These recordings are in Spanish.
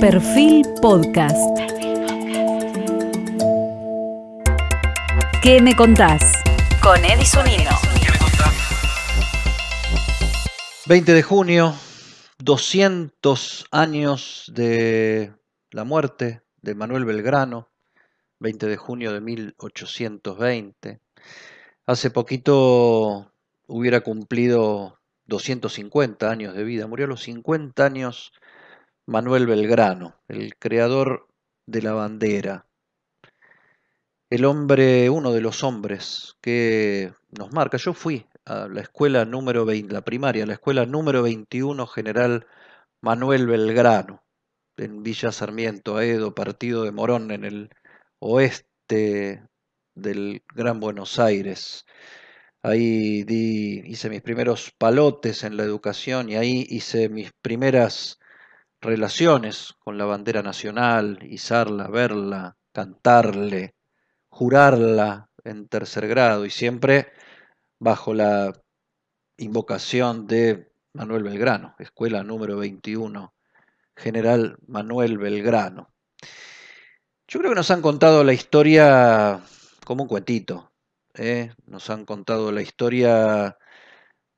Perfil Podcast. ¿Qué me contás? Con Edison Nino. 20 de junio, 200 años de la muerte de Manuel Belgrano, 20 de junio de 1820. Hace poquito hubiera cumplido 250 años de vida, murió a los 50 años Manuel Belgrano, el creador de la bandera, el hombre, uno de los hombres que nos marca. Yo fui a la escuela número 20, la primaria, la escuela número 21 General Manuel Belgrano, en Villa Sarmiento, Aedo, partido de Morón, en el oeste del Gran Buenos Aires. Ahí di, hice mis primeros palotes en la educación y ahí hice mis primeras relaciones con la bandera nacional, izarla, verla, cantarle, jurarla en tercer grado y siempre bajo la invocación de Manuel Belgrano, escuela número 21, General Manuel Belgrano. Yo creo que nos han contado la historia como un cuentito, ¿eh? nos han contado la historia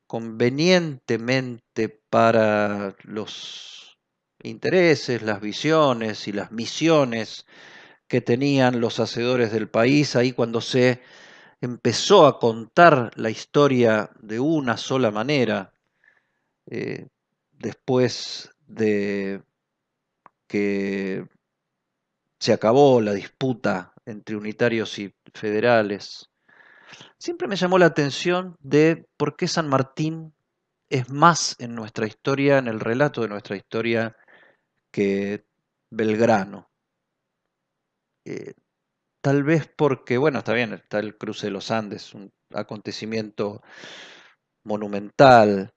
convenientemente para los intereses, las visiones y las misiones que tenían los hacedores del país, ahí cuando se empezó a contar la historia de una sola manera, eh, después de que se acabó la disputa entre unitarios y federales, siempre me llamó la atención de por qué San Martín es más en nuestra historia, en el relato de nuestra historia, que Belgrano. Eh, tal vez porque, bueno, está bien, está el cruce de los Andes, un acontecimiento monumental.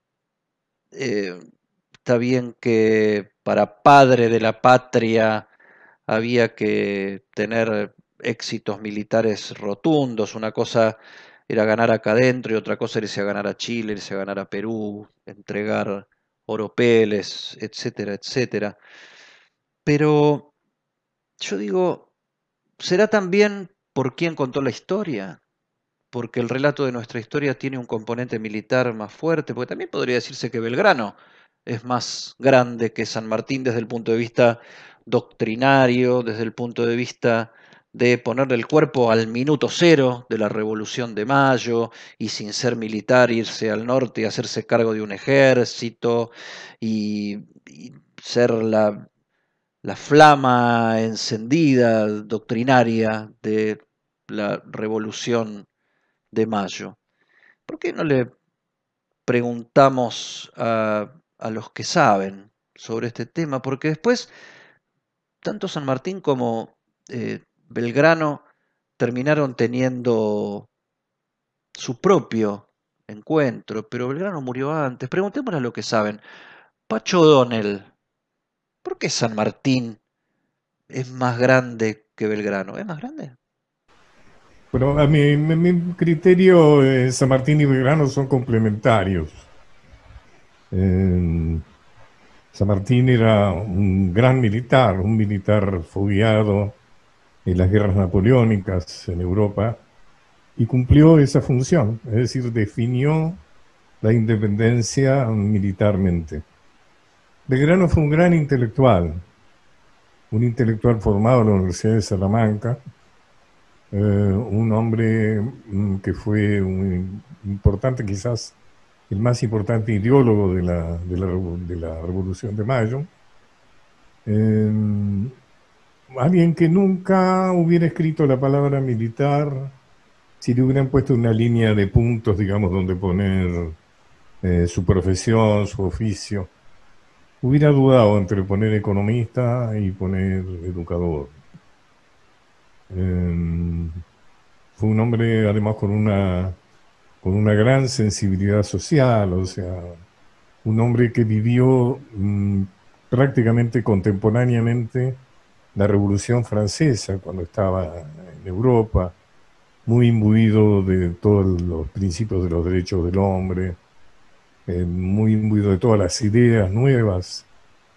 Eh, está bien que para padre de la patria había que tener éxitos militares rotundos. Una cosa era ganar acá adentro y otra cosa era a ganar a Chile, irse a ganar a Perú, entregar oropeles, etcétera, etcétera. Pero yo digo, ¿será también por quién contó la historia? Porque el relato de nuestra historia tiene un componente militar más fuerte, porque también podría decirse que Belgrano es más grande que San Martín desde el punto de vista doctrinario, desde el punto de vista de ponerle el cuerpo al minuto cero de la Revolución de Mayo y sin ser militar irse al norte y hacerse cargo de un ejército y, ser la la flama encendida, doctrinaria de la Revolución de Mayo. ¿Por qué no le preguntamos a, los que saben sobre este tema? Porque después, tanto San Martín como eh, Belgrano terminaron teniendo su propio encuentro, pero Belgrano murió antes. Preguntémosle a los que saben. Pacho O'Donnell, ¿Por qué San Martín es más grande que Belgrano? ¿Es más grande? Bueno, a mi, criterio, eh, San Martín y Belgrano son complementarios. San Martín era un gran militar, un militar fogueado en las guerras napoleónicas en Europa y cumplió esa función, es decir, definió la independencia militarmente. Belgrano fue un gran intelectual, un intelectual formado en la Universidad de Salamanca, eh, un hombre mm, que fue un importante, quizás el más importante ideólogo de la, de la, Revolución de Mayo, eh, alguien que nunca hubiera escrito la palabra militar si le hubieran puesto una línea de puntos, digamos, donde poner eh, su profesión, su oficio hubiera dudado entre poner economista y poner educador. Em, fue un hombre además con una, con una gran sensibilidad social, o sea, un hombre que vivió mm, prácticamente contemporáneamente la Revolución Francesa cuando estaba en Europa, muy imbuido de todos los principios de los derechos del hombre, eh, muy imbuido de todas las ideas nuevas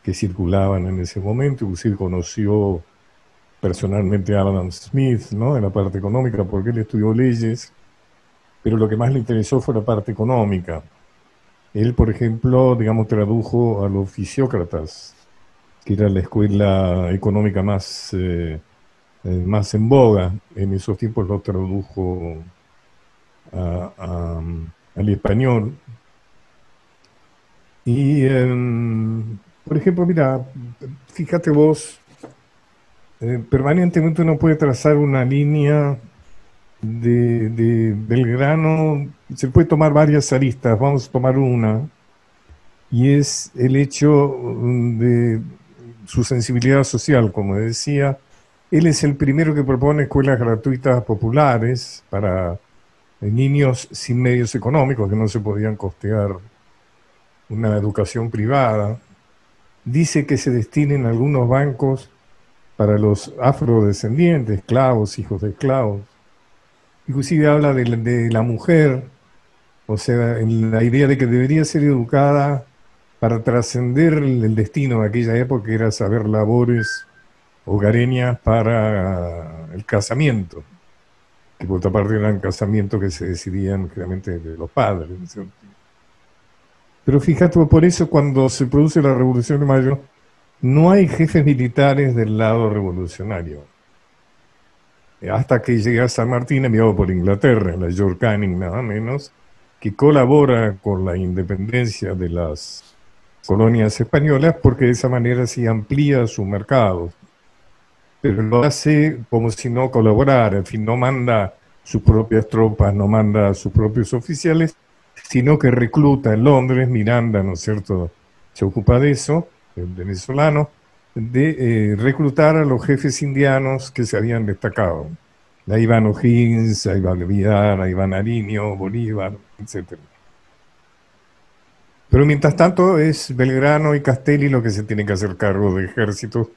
que circulaban en ese momento. Inclusive conoció personalmente a Adam Smith, ¿no? En la parte económica, porque él estudió leyes, pero lo que más le interesó fue la parte económica. Él, por ejemplo, digamos, tradujo a los fisiócratas, que era la escuela económica más, eh, eh, más en boga. En esos tiempos lo tradujo al español. Y, em, por ejemplo, mira, fíjate vos, eh, permanentemente uno puede trazar una línea de, de, Belgrano, se puede tomar varias aristas, vamos a tomar una, y es el hecho mm, de su sensibilidad social, como decía. Él es el primero que propone escuelas gratuitas populares para eh, niños sin medios económicos que no se podían costear una educación privada. Dice que se destinen algunos bancos para los afrodescendientes, esclavos, hijos de esclavos. Inclusive habla de la, mujer, o sea, en la idea de que debería ser educada para trascender el, destino de aquella época, que era saber labores hogareñas para el casamiento, que por otra parte eran casamientos que se decidían generalmente de los padres. Pero fíjate, por eso cuando se produce la Revolución de Mayo, no hay jefes militares del lado revolucionario. Hasta que llega San Martín, enviado por Inglaterra, la George Canning nada menos, que colabora con la independencia de las colonias españolas porque de esa manera se amplía su mercado. Pero lo hace como si no colaborara, en fin, no manda sus propias tropas, no manda a sus propios oficiales, sino que recluta en Londres, Miranda, ¿no es cierto?, se ocupa de eso, el venezolano, de eh, reclutar a los jefes indianos que se habían destacado. A Iván O'Higgins, a Iván Vidal, a Iván Ariño, Bolívar, etc. Pero mientras tanto es Belgrano y Castelli lo que se tienen que hacer cargo de ejército,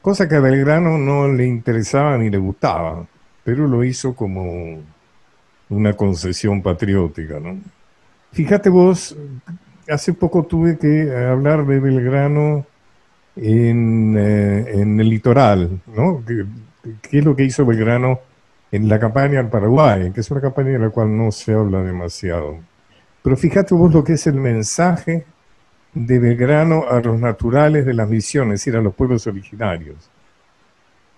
cosa que a Belgrano no le interesaba ni le gustaba, pero lo hizo como una concesión patriótica. ¿no? Fíjate vos, hace poco tuve que hablar de Belgrano en, eh, el litoral, ¿no? ¿Qué, ¿Qué, es lo que hizo Belgrano en la campaña al Paraguay? Que es una campaña de la cual no se habla demasiado. Pero fíjate vos lo que es el mensaje de Belgrano a los naturales de las misiones, es decir, a los pueblos originarios.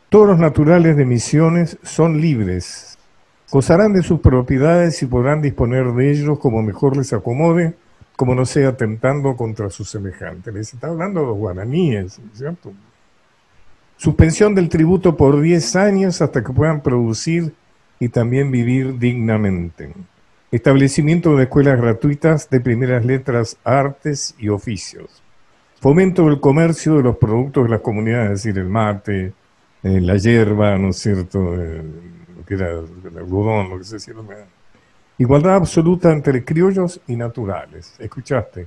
Todos los naturales de misiones son libres, gozarán de sus propiedades y podrán disponer de ellos como mejor les acomode como no sea atentando contra sus semejantes. Les está hablando de los guaraníes, ¿cierto? Suspensión del tributo por 10 años hasta que puedan producir y también vivir dignamente. Establecimiento de escuelas gratuitas de primeras letras, artes y oficios. Fomento del comercio de los productos de las comunidades, es decir, el mate, eh, la hierba, ¿no es cierto? Eh, lo que era el algodón, lo que se decía. Igualdad absoluta entre criollos y naturales. ¿Escuchaste?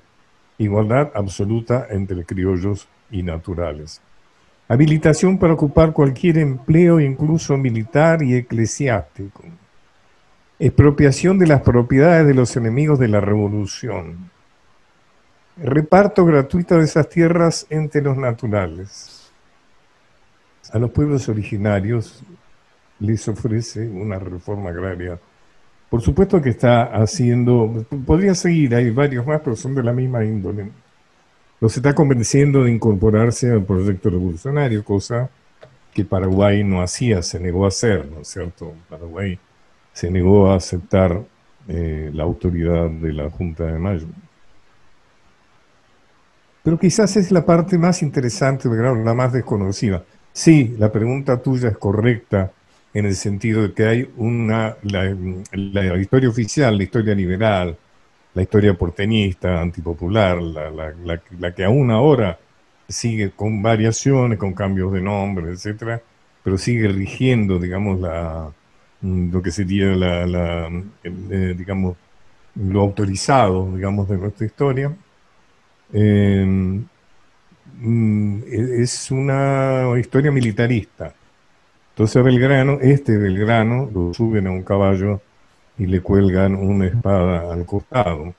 Igualdad absoluta entre criollos y naturales. Habilitación para ocupar cualquier empleo, incluso militar y eclesiástico. Expropiación de las propiedades de los enemigos de la revolución. Reparto gratuito de esas tierras entre los naturales. A los pueblos originarios les ofrece una reforma agraria por supuesto que está haciendo, podría seguir, hay varios más, pero son de la misma índole. Los está convenciendo de incorporarse al proyecto revolucionario, cosa que Paraguay no hacía, se negó a hacer, ¿no es cierto? Paraguay se negó a aceptar eh, la autoridad de la Junta de Mayo. Pero quizás es la parte más interesante, la más desconocida. Sí, la pregunta tuya es correcta en el sentido de que hay una, la, historia oficial, la historia liberal, la historia porteñista, antipopular, la, la, que aún ahora sigue con variaciones, con cambios de nombre, etcétera, pero sigue rigiendo, digamos, la, lo que sería la, eh, digamos, lo autorizado, digamos, de nuestra historia. Eh, es una historia militarista entonces Belgrano, este Belgrano, lo suben a un caballo y le cuelgan una espada al costado.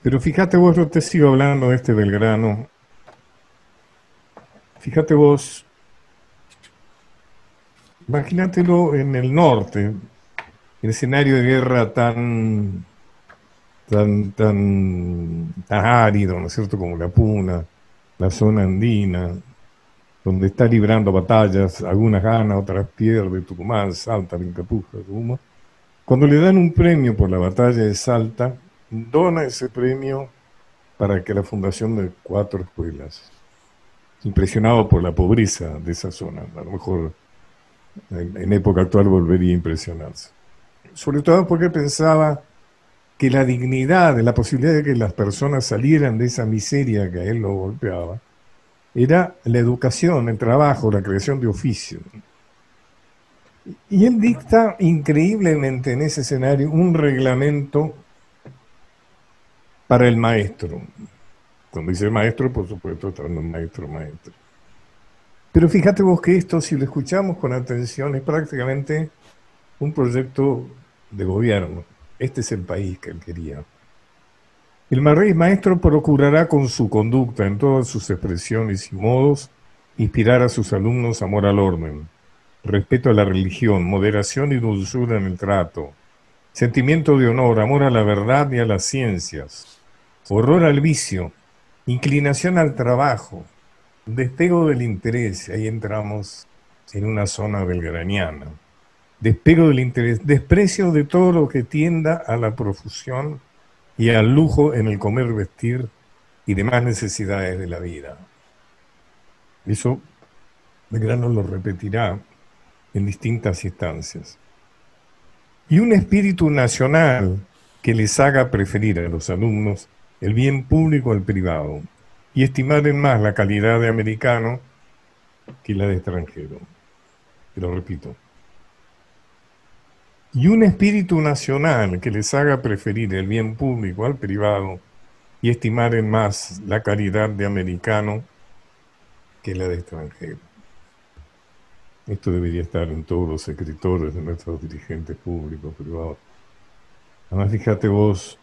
Pero fíjate vos, yo te sigo hablando de este Belgrano, fíjate vos, imagínatelo en el norte, el escenario de guerra tan, tan, tan, árido, ¿no es cierto?, como la Puna, la zona andina, donde está librando batallas, algunas gana, otras pierde, Tucumán, Salta, Vincapuja, Tucumán. Cuando le dan un premio por la batalla de Salta, dona ese premio para que la fundación de cuatro escuelas. Impresionado por la pobreza de esa zona, a lo mejor en, época actual volvería a impresionarse. Sobre todo porque pensaba que la dignidad, la posibilidad de que las personas salieran de esa miseria que a él lo golpeaba, era la educación, el trabajo, la creación de oficio. Y él dicta increíblemente en ese escenario un reglamento para el maestro. Cuando dice maestro, por supuesto, está hablando maestro, maestro. Pero fíjate vos que esto, si lo escuchamos con atención, es prácticamente un proyecto de gobierno. Este es el país que él quería. El maestro procurará con su conducta en todas sus expresiones y modos inspirar a sus alumnos amor al orden, respeto a la religión, moderación y dulzura en el trato, sentimiento de honor, amor a la verdad y a las ciencias, horror al vicio, inclinación al trabajo, despego del interés, ahí entramos en una zona belgraniana, despego del interés, desprecio de todo lo que tienda a la profusión y al lujo en el comer, vestir y demás necesidades de la vida. Eso Belgrano lo repetirá en distintas instancias. Y un espíritu nacional que les haga preferir a los alumnos el bien público al privado y estimar en más la calidad de americano que la de extranjero. Lo repito, y un espíritu nacional que les haga preferir el bien público al privado y estimar en más la caridad de americano que la de extranjero. Esto debería estar en todos los escritores de nuestros dirigentes públicos, privados. Además, fíjate vos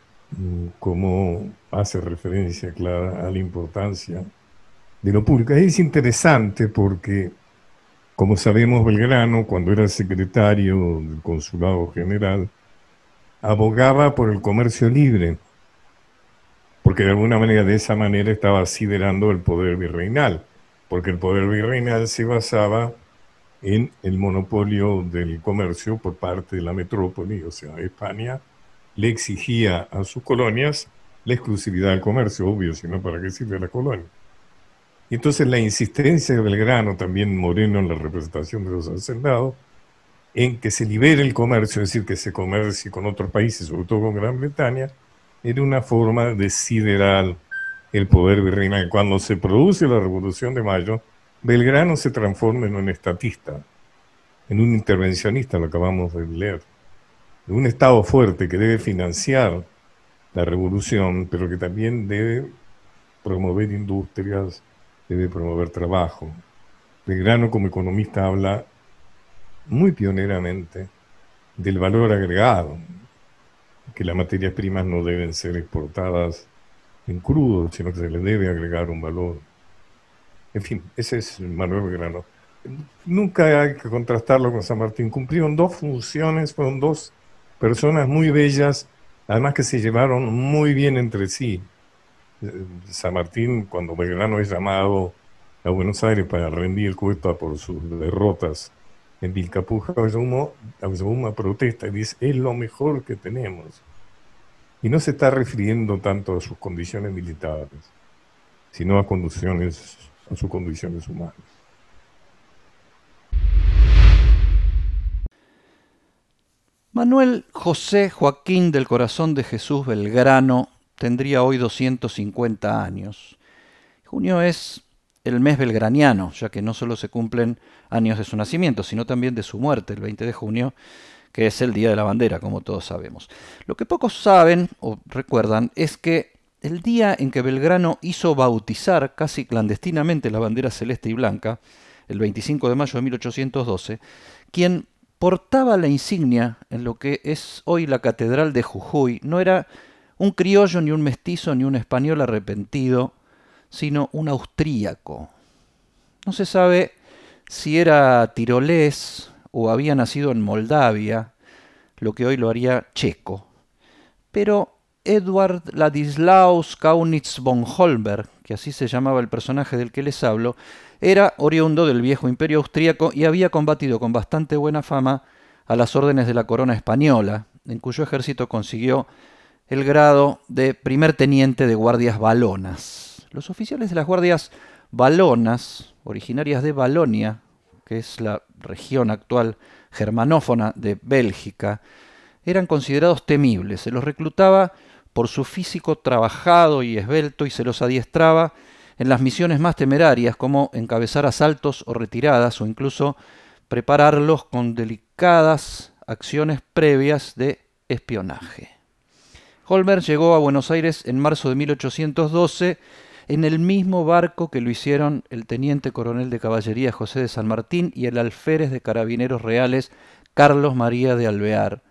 cómo hace referencia clara a la importancia de lo público. Es interesante porque como sabemos, Belgrano, cuando era secretario del Consulado General, abogaba por el comercio libre, porque de alguna manera, de esa manera, estaba asiderando el poder virreinal, porque el poder virreinal se basaba en el monopolio del comercio por parte de la metrópoli, o sea, España le exigía a sus colonias la exclusividad del comercio, obvio, sino para qué sirve la colonia. Y entonces la insistencia de Belgrano, también Moreno en la representación de los hacendados, en que se libere el comercio, es decir, que se comercie con otros países, sobre todo con Gran Bretaña, era una forma de siderar el poder virreinal. Cuando se produce la Revolución de Mayo, Belgrano se transforma en un estatista, en un intervencionista, lo acabamos de leer, de un Estado fuerte que debe financiar la revolución, pero que también debe promover industrias, debe promover trabajo. Belgrano como economista habla muy pioneramente del valor agregado, que las materias primas no deben ser exportadas en crudo, sino que se le debe agregar un valor. En fin, ese es Manuel Belgrano. Nunca hay que contrastarlo con San Martín. Cumplieron dos funciones, fueron dos personas muy bellas, además que se llevaron muy bien entre sí. San Martín, cuando Belgrano es llamado a Buenos Aires para rendir cuenta por sus derrotas en Vilcapuja, una protesta y dice, es lo mejor que tenemos. Y no se está refiriendo tanto a sus condiciones militares, sino a, condiciones, a sus condiciones humanas. Manuel José Joaquín del Corazón de Jesús Belgrano tendría hoy 250 años. Junio es el mes belgraniano, ya que no solo se cumplen años de su nacimiento, sino también de su muerte, el 20 de junio, que es el Día de la Bandera, como todos sabemos. Lo que pocos saben o recuerdan es que el día en que Belgrano hizo bautizar casi clandestinamente la bandera celeste y blanca, el 25 de mayo de 1812, quien portaba la insignia en lo que es hoy la Catedral de Jujuy no era un criollo, ni un mestizo, ni un español arrepentido, sino un austríaco. No se sabe si era tirolés o había nacido en Moldavia, lo que hoy lo haría checo. Pero Edward Ladislaus Kaunitz von Holberg, que así se llamaba el personaje del que les hablo, era oriundo del viejo imperio austríaco y había combatido con bastante buena fama a las órdenes de la corona española, en cuyo ejército consiguió el grado de primer teniente de guardias balonas. Los oficiales de las guardias balonas, originarias de Balonia, que es la región actual germanófona de Bélgica, eran considerados temibles. Se los reclutaba por su físico trabajado y esbelto y se los adiestraba en las misiones más temerarias como encabezar asaltos o retiradas o incluso prepararlos con delicadas acciones previas de espionaje. Holmer llegó a Buenos Aires en marzo de 1812 en el mismo barco que lo hicieron el teniente coronel de caballería José de San Martín y el alférez de carabineros reales Carlos María de Alvear,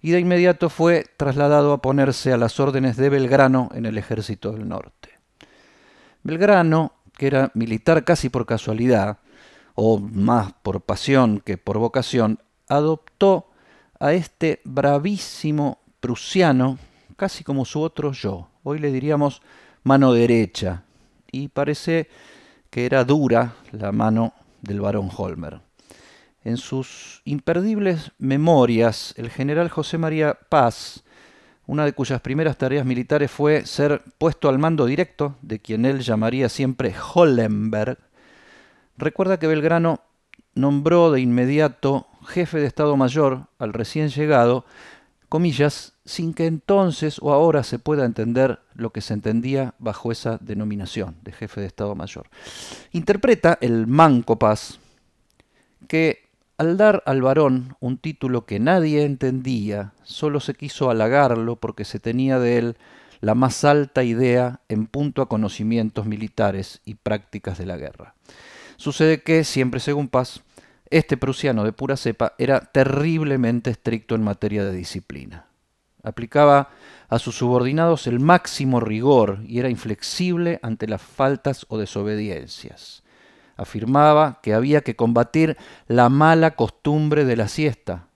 y de inmediato fue trasladado a ponerse a las órdenes de Belgrano en el ejército del norte. Belgrano, que era militar casi por casualidad, o más por pasión que por vocación, adoptó a este bravísimo prusiano casi como su otro yo. Hoy le diríamos mano derecha, y parece que era dura la mano del barón Holmer. En sus imperdibles memorias, el general José María Paz, una de cuyas primeras tareas militares fue ser puesto al mando directo de quien él llamaría siempre Hollenberg, recuerda que Belgrano nombró de inmediato jefe de Estado Mayor al recién llegado, comillas, sin que entonces o ahora se pueda entender lo que se entendía bajo esa denominación de jefe de Estado Mayor. Interpreta el Manco Paz que al dar al varón un título que nadie entendía, solo se quiso halagarlo porque se tenía de él la más alta idea en punto a conocimientos militares y prácticas de la guerra. Sucede que, siempre según Paz, este prusiano de pura cepa era terriblemente estricto en materia de disciplina. Aplicaba a sus subordinados el máximo rigor y era inflexible ante las faltas o desobediencias afirmaba que había que combatir la mala costumbre de la siesta.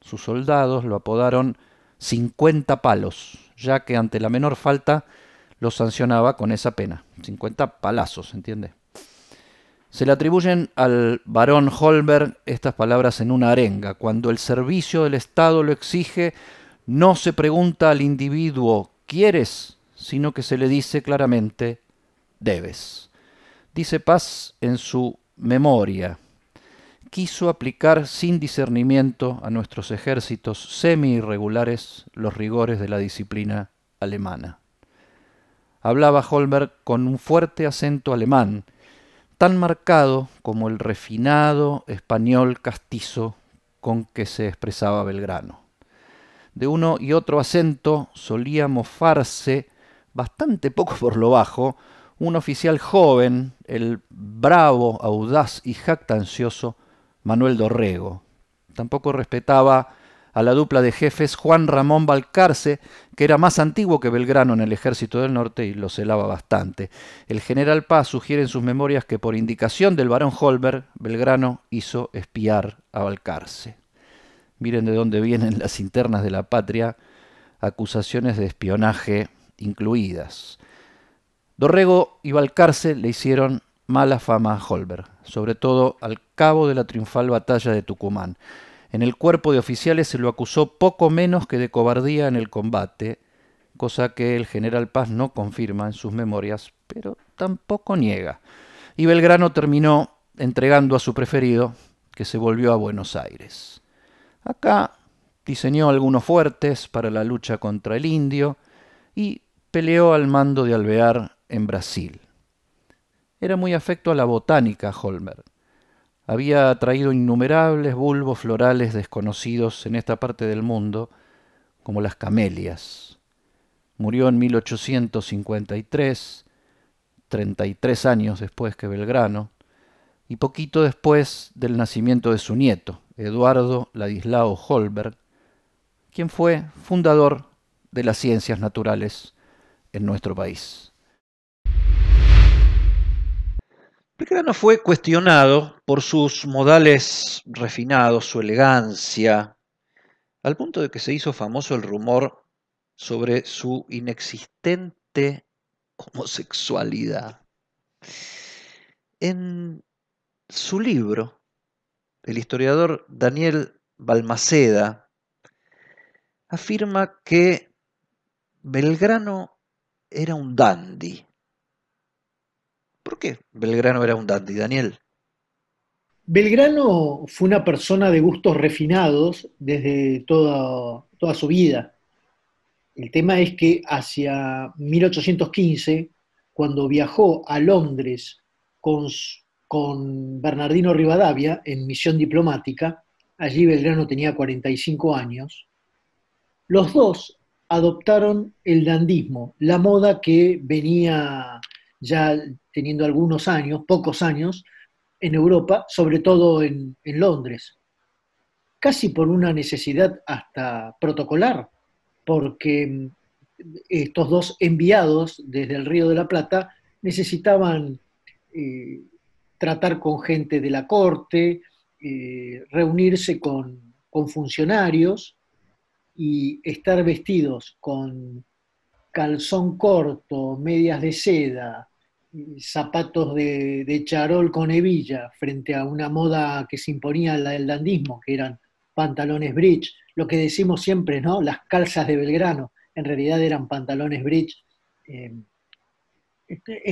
Sus soldados lo apodaron 50 palos, ya que ante la menor falta los sancionaba con esa pena. 50 palazos, ¿entiende? Se le atribuyen al barón Holberg estas palabras en una arenga. Cuando el servicio del Estado lo exige, no se pregunta al individuo ¿quieres? sino que se le dice claramente debes. Dice Paz en su memoria, quiso aplicar sin discernimiento a nuestros ejércitos semi-irregulares los rigores de la disciplina alemana. Hablaba Holberg con un fuerte acento alemán, tan marcado como el refinado español castizo con que se expresaba Belgrano. De uno y otro acento solía mofarse, bastante poco por lo bajo, un oficial joven, el bravo, audaz y jactancioso Manuel Dorrego. Tampoco respetaba a la dupla de jefes Juan Ramón Balcarce, que era más antiguo que Belgrano en el ejército del norte y lo celaba bastante. El general Paz sugiere en sus memorias que por indicación del barón Holberg, Belgrano hizo espiar a Balcarce. Miren de dónde vienen las internas de la patria, acusaciones de espionaje incluidas. Dorrego y Balcarce le hicieron mala fama a Holberg, sobre todo al cabo de la triunfal batalla de Tucumán. En el cuerpo de oficiales se lo acusó poco menos que de cobardía en el combate, cosa que el general Paz no confirma en sus memorias, pero tampoco niega. Y Belgrano terminó entregando a su preferido, que se volvió a Buenos Aires. Acá diseñó algunos fuertes para la lucha contra el indio y peleó al mando de Alvear en Brasil. Era muy afecto a la botánica Holmer. Había traído innumerables bulbos florales desconocidos en esta parte del mundo, como las camelias. Murió en 1853, 33 años después que Belgrano, y poquito después del nacimiento de su nieto, Eduardo Ladislao Holberg, quien fue fundador de las ciencias naturales en nuestro país. Belgrano fue cuestionado por sus modales refinados, su elegancia, al punto de que se hizo famoso el rumor sobre su inexistente homosexualidad. En su libro, el historiador Daniel Balmaceda afirma que Belgrano era un dandy. ¿Por qué Belgrano era un dandy, Daniel? Belgrano fue una persona de gustos refinados desde toda, toda su vida. El tema es que hacia 1815, cuando viajó a Londres con, con Bernardino Rivadavia en misión diplomática, allí Belgrano tenía 45 años, los dos adoptaron el dandismo, la moda que venía ya teniendo algunos años, pocos años, en Europa, sobre todo en, Londres, casi por una necesidad hasta protocolar, porque mm, estos dos enviados desde el Río de la Plata necesitaban eh, tratar con gente de la corte, eh, reunirse con, funcionarios y estar vestidos con calzón corto, medias de seda, zapatos de, charol con hebilla frente a una moda que se imponía la del dandismo, que eran pantalones bridge, lo que decimos siempre, ¿no? Las calzas de Belgrano, en realidad eran pantalones bridge. Eh,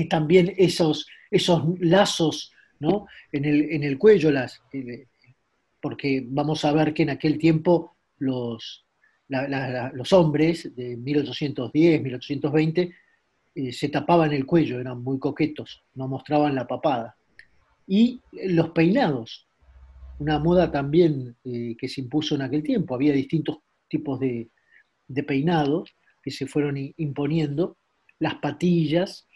también esos, esos lazos ¿no? en, el, en el cuello, las, eh, porque vamos a ver que en aquel tiempo los, los hombres de 1810, 1820, eh, se tapaban el cuello, eran muy coquetos, no mostraban la papada. Y los peinados, una moda también eh, que se impuso en aquel tiempo, había distintos tipos de, peinados que se fueron imponiendo, las patillas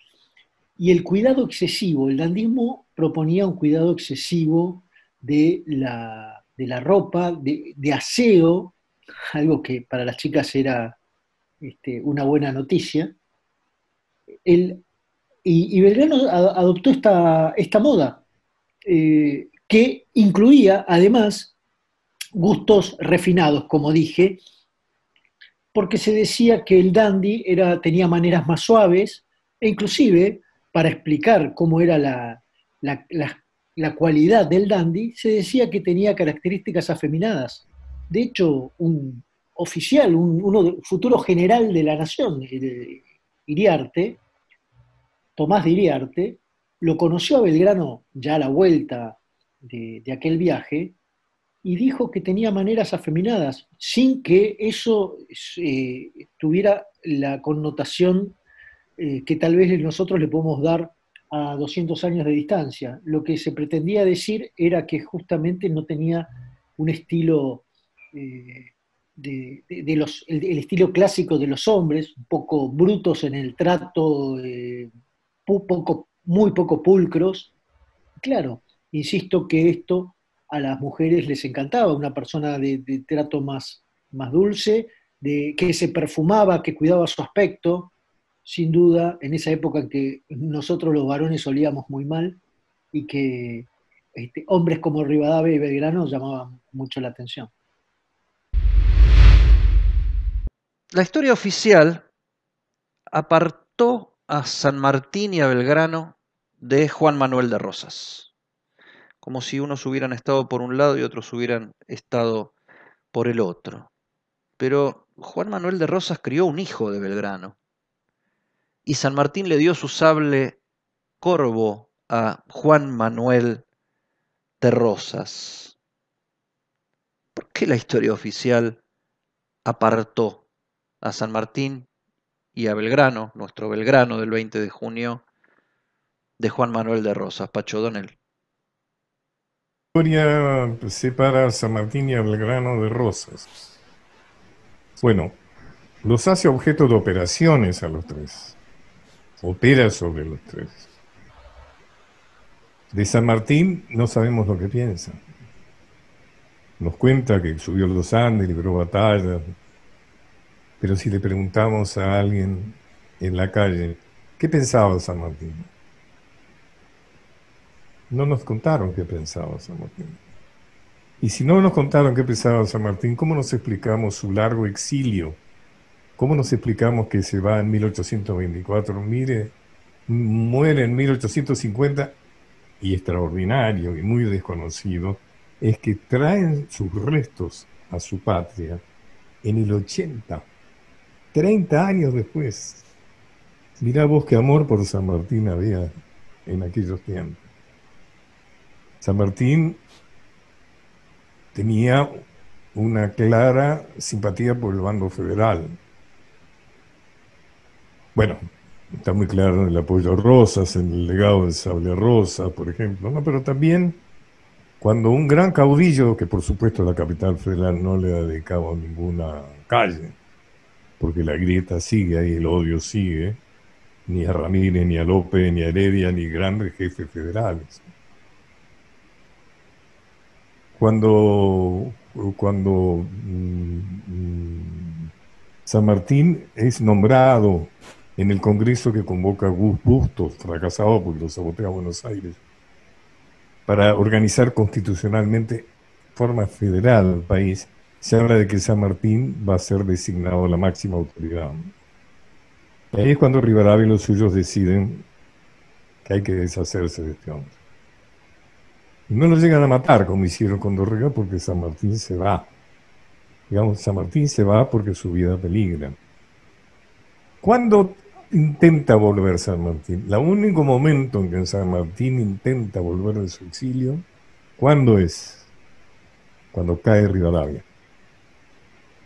y el cuidado excesivo. El dandismo proponía un cuidado excesivo de la, ropa, de, aseo, algo que para las chicas era este, una buena noticia, y, Belgrano adoptó esta, esta moda, eh, que incluía además gustos refinados, como dije, porque se decía que el dandy era, tenía maneras más suaves, e inclusive, para explicar cómo era la, la cualidad del dandy, se decía que tenía características afeminadas. De hecho, un oficial, un futuro general de la nación, Iriarte, Tomás de Iriarte, lo conoció a Belgrano ya a la vuelta de, aquel viaje y dijo que tenía maneras afeminadas, sin que eso eh, tuviera la connotación eh, que tal vez nosotros le podemos dar a 200 años de distancia. Lo que se pretendía decir era que justamente no tenía un estilo eh, de, los, el, estilo clásico de los hombres, un poco brutos en el trato, eh, poco, muy poco pulcros. Claro, insisto que esto a las mujeres les encantaba, una persona de, trato más, más dulce, de, que se perfumaba, que cuidaba su aspecto, sin duda, en esa época en que nosotros los varones olíamos muy mal y que este, hombres como Rivadavia y Belgrano llamaban mucho la atención. La historia oficial apartó a San Martín y a Belgrano de Juan Manuel de Rosas, como si unos hubieran estado por un lado y otros hubieran estado por el otro. Pero Juan Manuel de Rosas crió un hijo de Belgrano, y San Martín le dio su sable corvo a Juan Manuel de Rosas. ¿Por qué la historia oficial apartó a San Martín y a Belgrano, nuestro Belgrano del 20 de junio, de Juan Manuel de Rosas, Pacho Donel. Historia separa a San Martín y a Belgrano de Rosas. Bueno, los hace objeto de operaciones a los tres. Opera sobre los tres. De San Martín no sabemos lo que piensa. Nos cuenta que subió los Andes, libró batallas, pero si le preguntamos a alguien en la calle, ¿qué pensaba San Martín? no nos contaron qué pensaba San Martín. Y si no nos contaron qué pensaba San Martín, ¿cómo nos explicamos su largo exilio? ¿Cómo nos explicamos que se va en 1824? Mire, muere en 1850 y extraordinario y muy desconocido es que traen sus restos a su patria en el 80, 30 años después. Mirá vos qué amor por San Martín había en aquellos tiempos. San Martín tenía una clara simpatía por el bando federal. Bueno, está muy claro el apoyo a Rosas, en el legado de Sable Rosa, por ejemplo, ¿no? pero también cuando un gran caudillo, que por supuesto la capital federal no le ha dedicado ninguna calle, porque la grieta sigue ahí, el odio sigue, ni a Ramírez, ni a López, ni a Heredia, ni grandes jefes federales. Cuando, cuando mm, San Martín es nombrado en el Congreso que convoca Gus Bustos, fracasado porque lo sabotea Buenos Aires, para organizar constitucionalmente forma federal al país, se habla de que San Martín va a ser designado la máxima autoridad. Y ahí es cuando Rivadavia y los suyos deciden que hay que deshacerse de este hombre. Y no lo llegan a matar como hicieron con Dorrega porque San Martín se va. Digamos, San Martín se va porque su vida peligra. ¿Cuándo intenta volver San Martín? El único momento en que San Martín intenta volver de su exilio, ¿cuándo es? Cuando cae Rivadavia.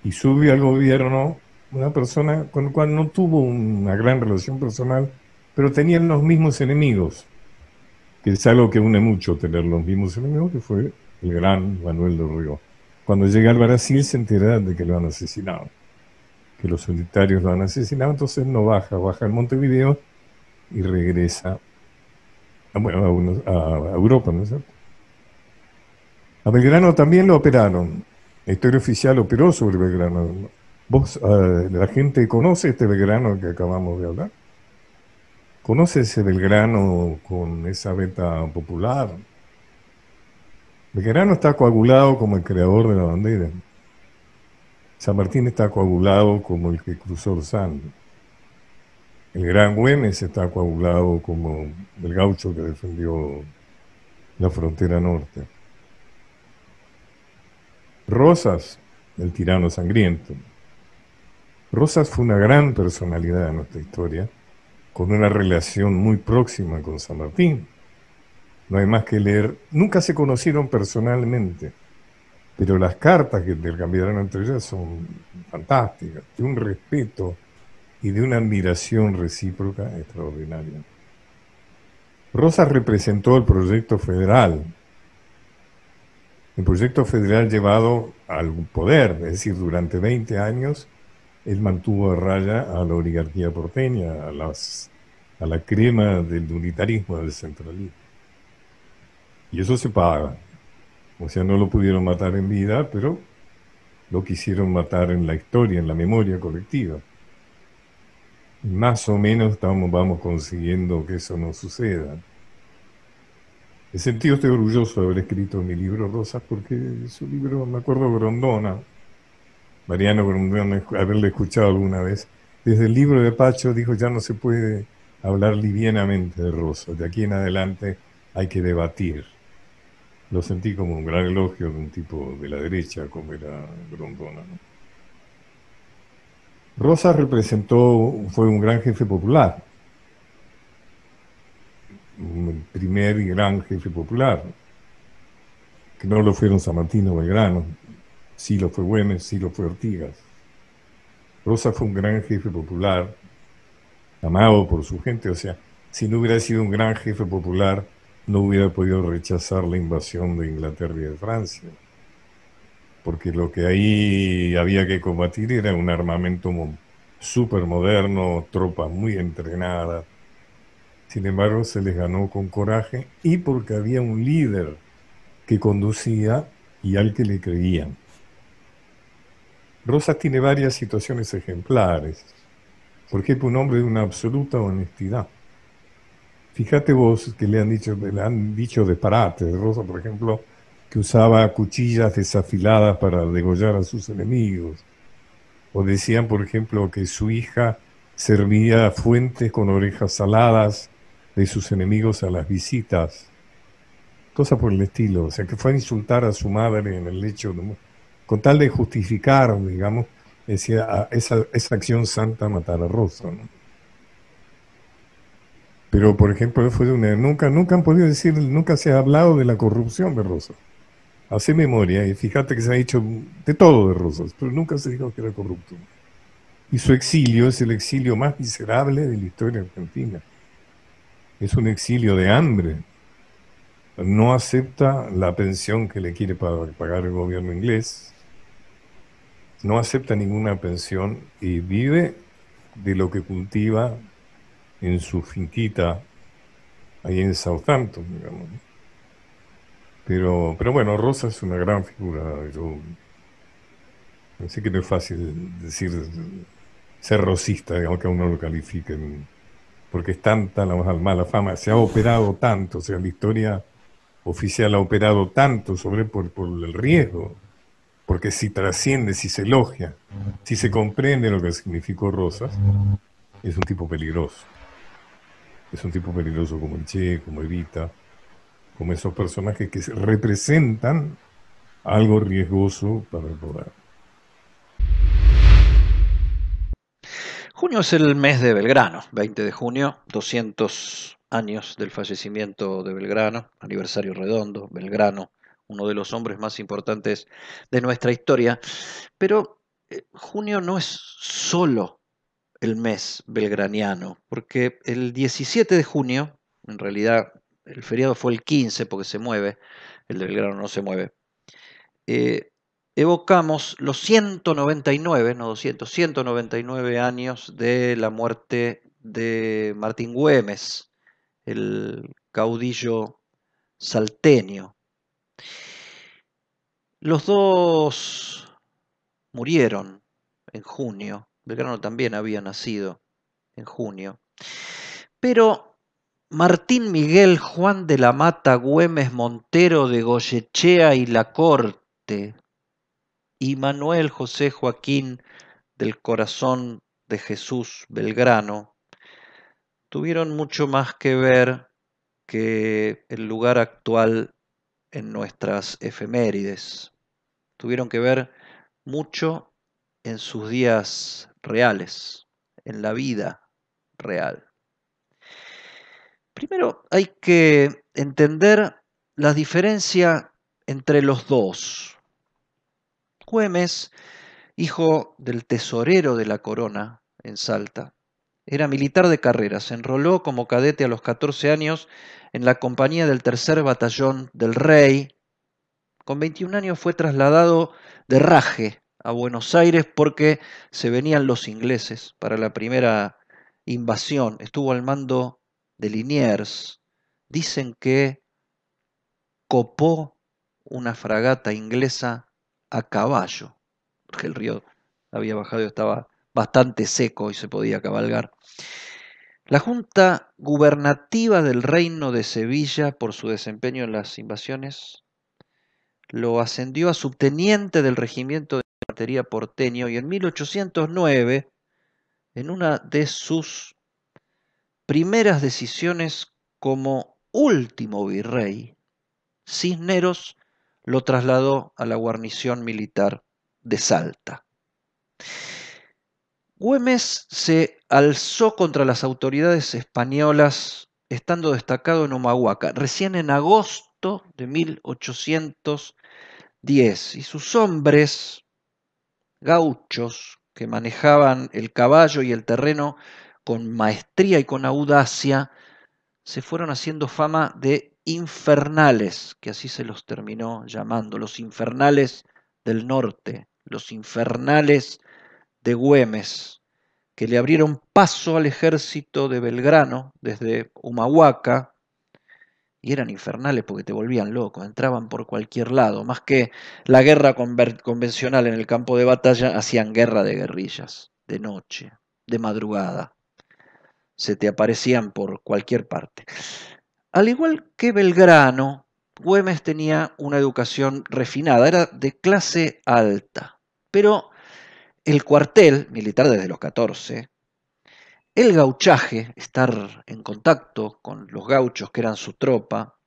Y sube al gobierno una persona con la cual no tuvo una gran relación personal, pero tenían los mismos enemigos, que es algo que une mucho tener los mismos enemigos, que fue el gran Manuel de Río. Cuando llega al Brasil se entera de que lo han asesinado, que los solitarios lo han asesinado, entonces no baja, baja al Montevideo y regresa a, bueno, a, Europa, ¿no es cierto? A Belgrano también lo operaron. La historia oficial operó sobre Belgrano ¿Vos, eh, la gente conoce este Belgrano que acabamos de hablar? ¿Conoce ese Belgrano con esa beta popular? Belgrano está coagulado como el creador de la bandera. San Martín está coagulado como el que cruzó el Sando. El Gran Güemes está coagulado como el gaucho que defendió la frontera norte. Rosas, el tirano sangriento. Rosas fue una gran personalidad en nuestra historia, con una relación muy próxima con San Martín. No hay más que leer. Nunca se conocieron personalmente, pero las cartas que intercambiaron entre ellas son fantásticas, de un respeto y de una admiración recíproca extraordinaria. Rosas representó el proyecto federal, el proyecto federal llevado al poder, es decir, durante 20 años él mantuvo a raya a la oligarquía porteña, a, las, a la crema del unitarismo, del centralismo. Y eso se paga. O sea, no lo pudieron matar en vida, pero lo quisieron matar en la historia, en la memoria colectiva. Más o menos estamos, vamos consiguiendo que eso no suceda. En sentido estoy orgulloso de haber escrito mi libro Rosas porque su libro, me acuerdo, Grondona, Mariano Grondona, haberle escuchado alguna vez, desde el libro de Pacho dijo ya no se puede hablar livianamente de Rosa, de aquí en adelante hay que debatir. Lo sentí como un gran elogio de un tipo de la derecha como era Grondona. Rosa representó, fue un gran jefe popular, un primer gran jefe popular, que no lo fueron San Martín Belgrano, Sí lo fue Güemes, sí lo fue Ortigas. Rosa fue un gran jefe popular, amado por su gente. O sea, si no hubiera sido un gran jefe popular, no hubiera podido rechazar la invasión de Inglaterra y de Francia. Porque lo que ahí había que combatir era un armamento súper moderno, tropas muy entrenadas. Sin embargo, se les ganó con coraje y porque había un líder que conducía y al que le creían. Rosas tiene varias situaciones ejemplares, porque es un hombre de una absoluta honestidad. Fíjate vos que le han dicho, le han dicho disparate. Rosa, por ejemplo, que usaba cuchillas desafiladas para degollar a sus enemigos. O decían, por ejemplo, que su hija servía fuentes con orejas saladas de sus enemigos a las visitas. Cosa por el estilo. O sea, que fue a insultar a su madre en el lecho, con tal de justificar, digamos, decía, esa, esa acción santa matar a Rosa. Pero, por ejemplo, fue una, nunca, nunca han podido decir, nunca se ha hablado de la corrupción de Rosa hace memoria y fíjate que se ha dicho de todo de Rosas, pero nunca se dijo que era corrupto. Y su exilio es el exilio más miserable de la historia argentina. Es un exilio de hambre. No acepta la pensión que le quiere pagar el gobierno inglés. No acepta ninguna pensión y vive de lo que cultiva en su finquita ahí en Southampton, digamos. Pero, pero bueno, Rosa es una gran figura. Yo sé que no es fácil decir ser rosista, digamos que uno lo califiquen, porque es tanta la mala fama, se ha operado tanto, o sea, la historia oficial ha operado tanto sobre por, por el riesgo, porque si trasciende, si se elogia, si se comprende lo que significó Rosas, es un tipo peligroso. Es un tipo peligroso como el Che, como Evita como esos personajes que representan algo riesgoso para el poder. Junio es el mes de Belgrano, 20 de junio, 200 años del fallecimiento de Belgrano, aniversario redondo, Belgrano, uno de los hombres más importantes de nuestra historia. Pero eh, junio no es solo el mes belgraniano, porque el 17 de junio, en realidad el feriado fue el 15 porque se mueve, el de Belgrano no se mueve, eh, evocamos los 199, no 200, 199 años de la muerte de Martín Güemes, el caudillo salteño. Los dos murieron en junio, Belgrano también había nacido en junio, pero Martín Miguel Juan de la Mata Güemes Montero de Goyechea y La Corte, y Manuel José Joaquín del Corazón de Jesús Belgrano, tuvieron mucho más que ver que el lugar actual en nuestras efemérides. Tuvieron que ver mucho en sus días reales, en la vida real. Primero hay que entender la diferencia entre los dos. Güemes, hijo del tesorero de la corona en Salta, era militar de carrera, se enroló como cadete a los 14 años en la compañía del tercer batallón del rey. Con 21 años fue trasladado de Raje a Buenos Aires porque se venían los ingleses para la primera invasión. Estuvo al mando de Liniers dicen que copó una fragata inglesa a caballo, porque el río había bajado y estaba bastante seco y se podía cabalgar. La Junta Gubernativa del Reino de Sevilla, por su desempeño en las invasiones, lo ascendió a subteniente del regimiento de infantería porteño y en 1809, en una de sus primeras decisiones como último virrey, Cisneros lo trasladó a la guarnición militar de Salta. Güemes se alzó contra las autoridades españolas estando destacado en Humahuaca, recién en agosto de 1810, y sus hombres gauchos que manejaban el caballo y el terreno con maestría y con audacia, se fueron haciendo fama de infernales, que así se los terminó llamando, los infernales del norte, los infernales de Güemes, que le abrieron paso al ejército de Belgrano desde Humahuaca, y eran infernales porque te volvían loco, entraban por cualquier lado, más que la guerra convencional en el campo de batalla, hacían guerra de guerrillas, de noche, de madrugada se te aparecían por cualquier parte. Al igual que Belgrano, Güemes tenía una educación refinada, era de clase alta, pero el cuartel militar desde los 14, el gauchaje, estar en contacto con los gauchos que eran su tropa,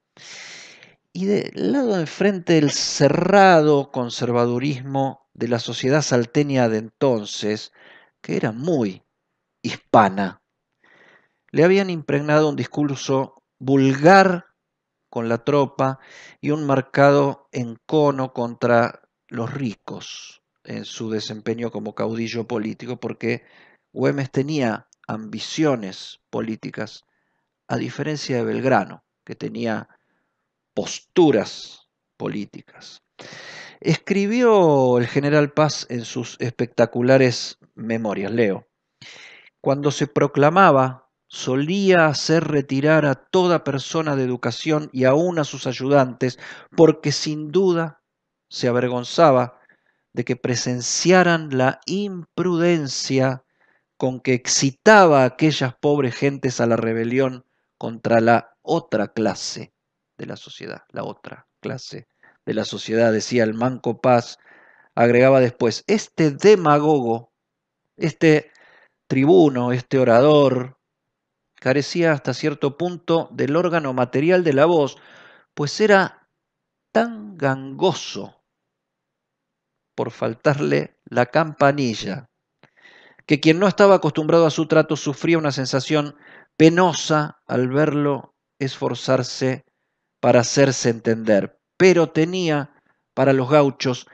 y del lado de frente el cerrado conservadurismo de la sociedad salteña de entonces, que era muy hispana, le habían impregnado un discurso vulgar con la tropa y un marcado encono contra los ricos en su desempeño como caudillo político, porque Güemes tenía ambiciones políticas, a diferencia de Belgrano, que tenía posturas políticas. Escribió el general Paz en sus espectaculares memorias, leo, cuando se proclamaba solía hacer retirar a toda persona de educación y aún a sus ayudantes, porque sin duda se avergonzaba de que presenciaran la imprudencia con que excitaba a aquellas pobres gentes a la rebelión contra la otra clase de la sociedad, la otra clase de la sociedad, decía el Manco Paz, agregaba después, este demagogo, este tribuno, este orador, carecía hasta cierto punto del órgano material de la voz, pues era tan gangoso por faltarle la campanilla, que quien no estaba acostumbrado a su trato sufría una sensación penosa al verlo esforzarse para hacerse entender, pero tenía para los gauchos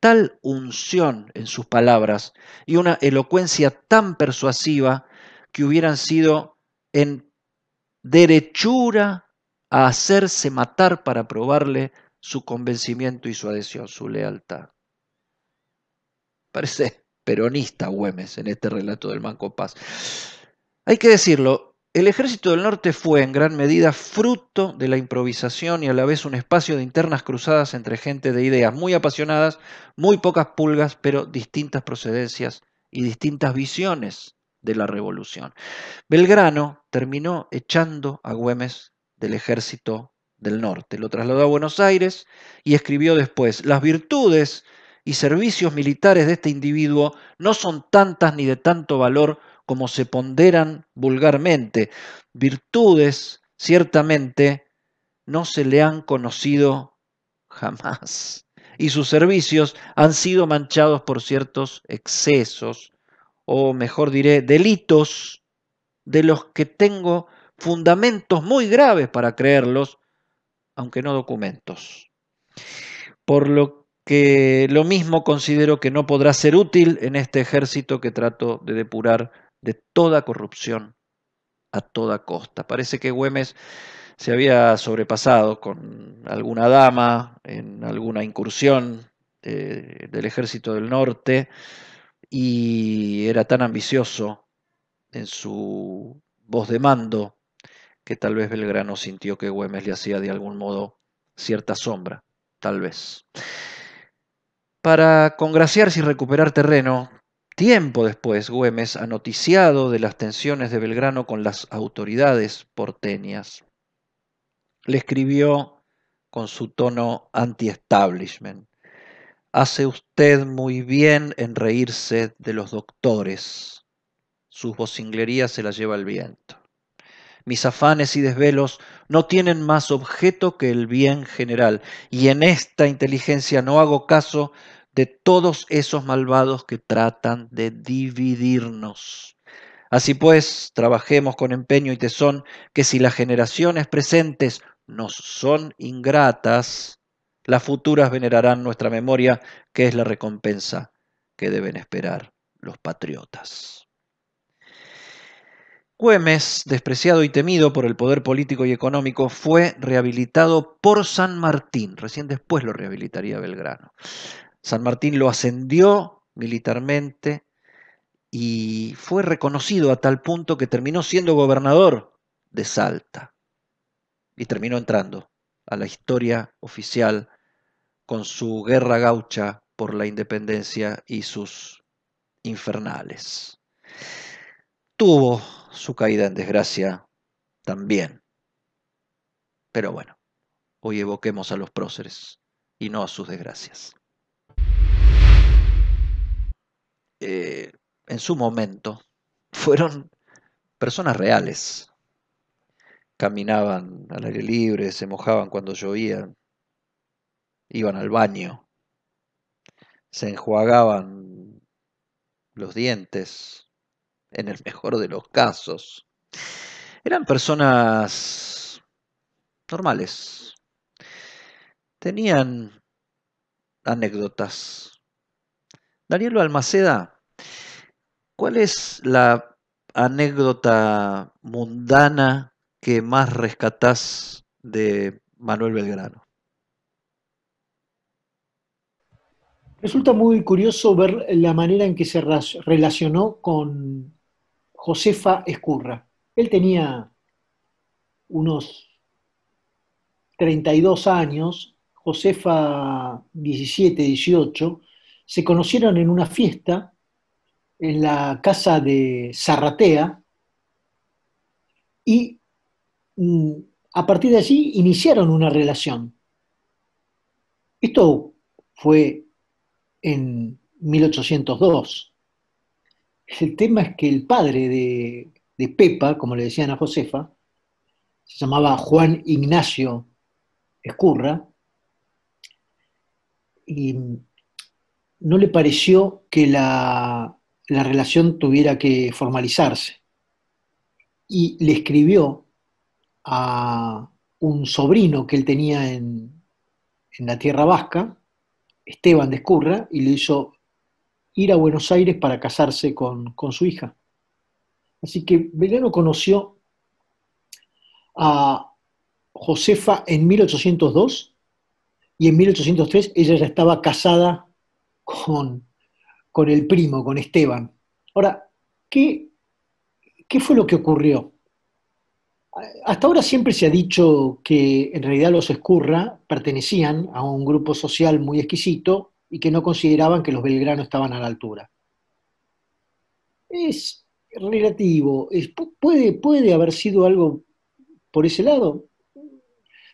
tal unción en sus palabras y una elocuencia tan persuasiva que hubieran sido en derechura a hacerse matar para probarle su convencimiento y su adhesión, su lealtad. Parece peronista Güemes en este relato del Manco Paz. Hay que decirlo, el ejército del norte fue en gran medida fruto de la improvisación y a la vez un espacio de internas cruzadas entre gente de ideas muy apasionadas, muy pocas pulgas, pero distintas procedencias y distintas visiones de la revolución. Belgrano terminó echando a Güemes del ejército del norte, lo trasladó a Buenos Aires y escribió después, las virtudes y servicios militares de este individuo no son tantas ni de tanto valor como se ponderan vulgarmente. Virtudes, ciertamente, no se le han conocido jamás. Y sus servicios han sido manchados por ciertos excesos, o mejor diré, delitos de los que tengo fundamentos muy graves para creerlos, aunque no documentos. Por lo que lo mismo considero que no podrá ser útil en este ejército que trato de depurar de toda corrupción a toda costa. Parece que Güemes se había sobrepasado con alguna dama en alguna incursión eh, del ejército del norte, y era tan ambicioso en su voz de mando que tal vez Belgrano sintió que Güemes le hacía de algún modo cierta sombra, tal vez. Para congraciarse y recuperar terreno, tiempo después Güemes ha noticiado de las tensiones de Belgrano con las autoridades porteñas. Le escribió con su tono anti-establishment. Hace usted muy bien en reírse de los doctores. Sus vocinglerías se las lleva el viento. Mis afanes y desvelos no tienen más objeto que el bien general, y en esta inteligencia no hago caso de todos esos malvados que tratan de dividirnos. Así pues, trabajemos con empeño y tesón, que si las generaciones presentes nos son ingratas, las futuras venerarán nuestra memoria, que es la recompensa que deben esperar los patriotas. Güemes, despreciado y temido por el poder político y económico, fue rehabilitado por San Martín. Recién después lo rehabilitaría Belgrano. San Martín lo ascendió militarmente y fue reconocido a tal punto que terminó siendo gobernador de Salta y terminó entrando a la historia oficial con su guerra gaucha por la independencia y sus infernales. Tuvo su caída en desgracia también. Pero bueno, hoy evoquemos a los próceres y no a sus desgracias. Eh, en su momento fueron personas reales. Caminaban al aire libre, se mojaban cuando llovía, iban al baño, se enjuagaban los dientes, en el mejor de los casos. Eran personas normales. Tenían anécdotas. Daniel Almaceda, ¿cuál es la anécdota mundana que más rescatás de Manuel Belgrano? Resulta muy curioso ver la manera en que se relacionó con Josefa Escurra. Él tenía unos 32 años, Josefa 17, 18, se conocieron en una fiesta en la casa de Zarratea y mm, a partir de allí iniciaron una relación. Esto fue en 1802. El tema es que el padre de, Pepa, como le decían a Josefa, se llamaba Juan Ignacio Escurra, y no le pareció que la, la relación tuviera que formalizarse. Y le escribió a un sobrino que él tenía en, en la tierra vasca, Esteban de Escurra y le hizo ir a Buenos Aires para casarse con, su hija. Así que Belgrano conoció a Josefa en 1802 y en 1803 ella ya estaba casada con, con el primo, con Esteban. Ahora, ¿qué, ¿qué fue lo que ocurrió? Hasta ahora siempre se ha dicho que en realidad los Escurra pertenecían a un grupo social muy exquisito y que no consideraban que los Belgrano estaban a la altura. Es relativo, puede, puede haber sido algo por ese lado.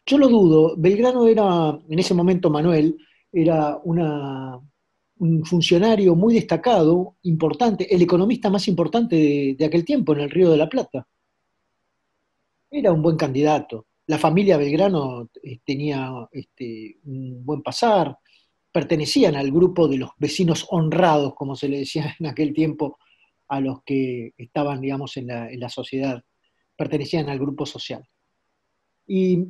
Yo lo dudo. Belgrano era, en ese momento Manuel, era un funcionario muy destacado, importante, el economista más importante de aquel tiempo en el Río de la Plata era un buen candidato. La familia Belgrano eh, tenía este, un buen pasar, pertenecían al grupo de los vecinos honrados, como se le decía en aquel tiempo a los que estaban, digamos, en la, en la sociedad, pertenecían al grupo social. Y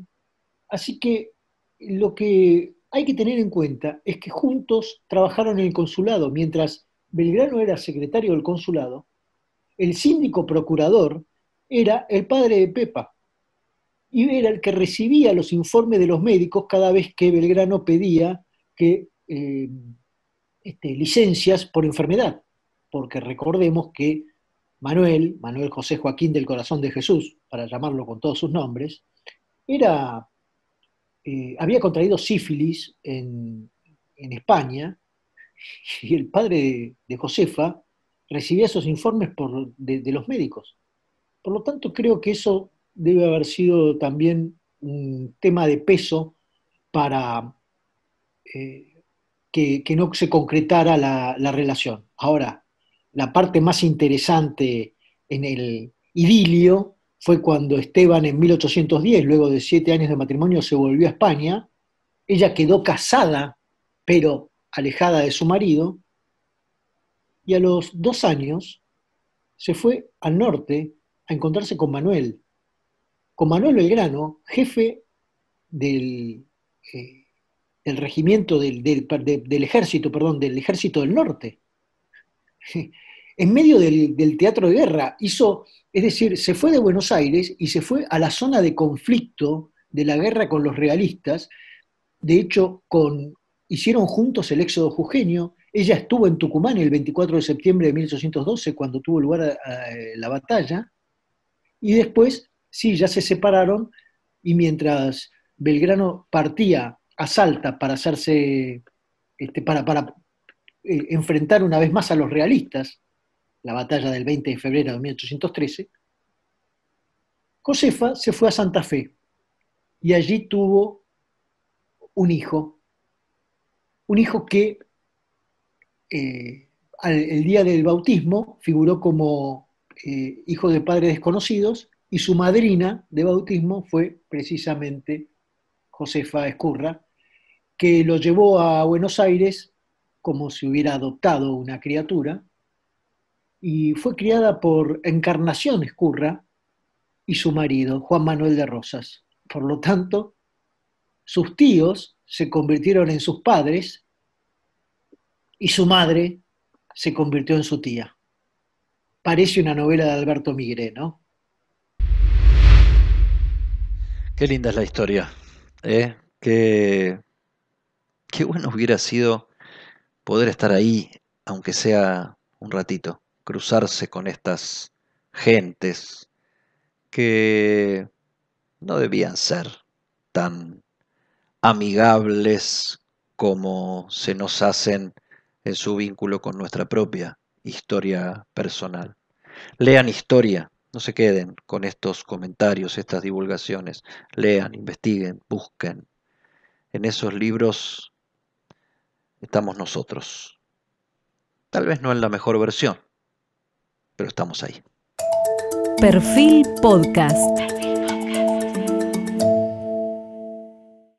así que lo que hay que tener en cuenta es que juntos trabajaron en el consulado, mientras Belgrano era secretario del consulado, el síndico procurador era el padre de Pepa, y era el que recibía los informes de los médicos cada vez que Belgrano pedía que, eh, este, licencias por enfermedad, porque recordemos que Manuel, Manuel José Joaquín del Corazón de Jesús, para llamarlo con todos sus nombres, era, eh, había contraído sífilis en, España y el padre de, Josefa recibía esos informes de los médicos. Por lo tanto, creo que eso debe haber sido también un tema de peso para eh, que, no se concretara la, la, relación. Ahora, la parte más interesante en el idilio fue cuando Esteban en 1810, luego de siete años de matrimonio, se volvió a España. Ella quedó casada, pero alejada de su marido, y a los dos años se fue al norte a encontrarse con Manuel, con Manuel Belgrano, jefe del, eh, regimiento del, ejército, perdón, del ejército del norte. En medio del, teatro de guerra, hizo, es decir, se fue de Buenos Aires y se fue a la zona de conflicto de la guerra con los realistas. De hecho, hicieron juntos el éxodo jujeño. Ella estuvo en Tucumán el 24 de septiembre de 1812, cuando tuvo lugar la batalla. Y después sí, ya se separaron y mientras Belgrano partía a Salta para hacerse, este, para, eh, enfrentar una vez más a los realistas, la batalla del 20 de febrero de 1813, Josefa se fue a Santa Fe y allí tuvo un hijo, un hijo que eh, el día del bautismo figuró como eh, hijo de padres desconocidos y su madrina de bautismo fue precisamente Josefa Escurra, que lo llevó a Buenos Aires como si hubiera adoptado una criatura y fue criada por Encarnación Escurra y su marido, Juan Manuel de Rosas. Por lo tanto, sus tíos se convirtieron en sus padres y su madre se convirtió en su tía. Parece una novela de Alberto Migré, ¿no? Qué linda es la historia. ¿eh? Qué, qué bueno hubiera sido poder estar ahí, aunque sea un ratito, cruzarse con estas gentes que no debían ser tan amigables como se nos hacen en su vínculo con nuestra propia historia personal. Lean historia, no se queden con estos comentarios, estas divulgaciones. Lean, investiguen, busquen. En esos libros estamos nosotros. Tal vez no en la mejor versión, pero estamos ahí. Perfil Podcast.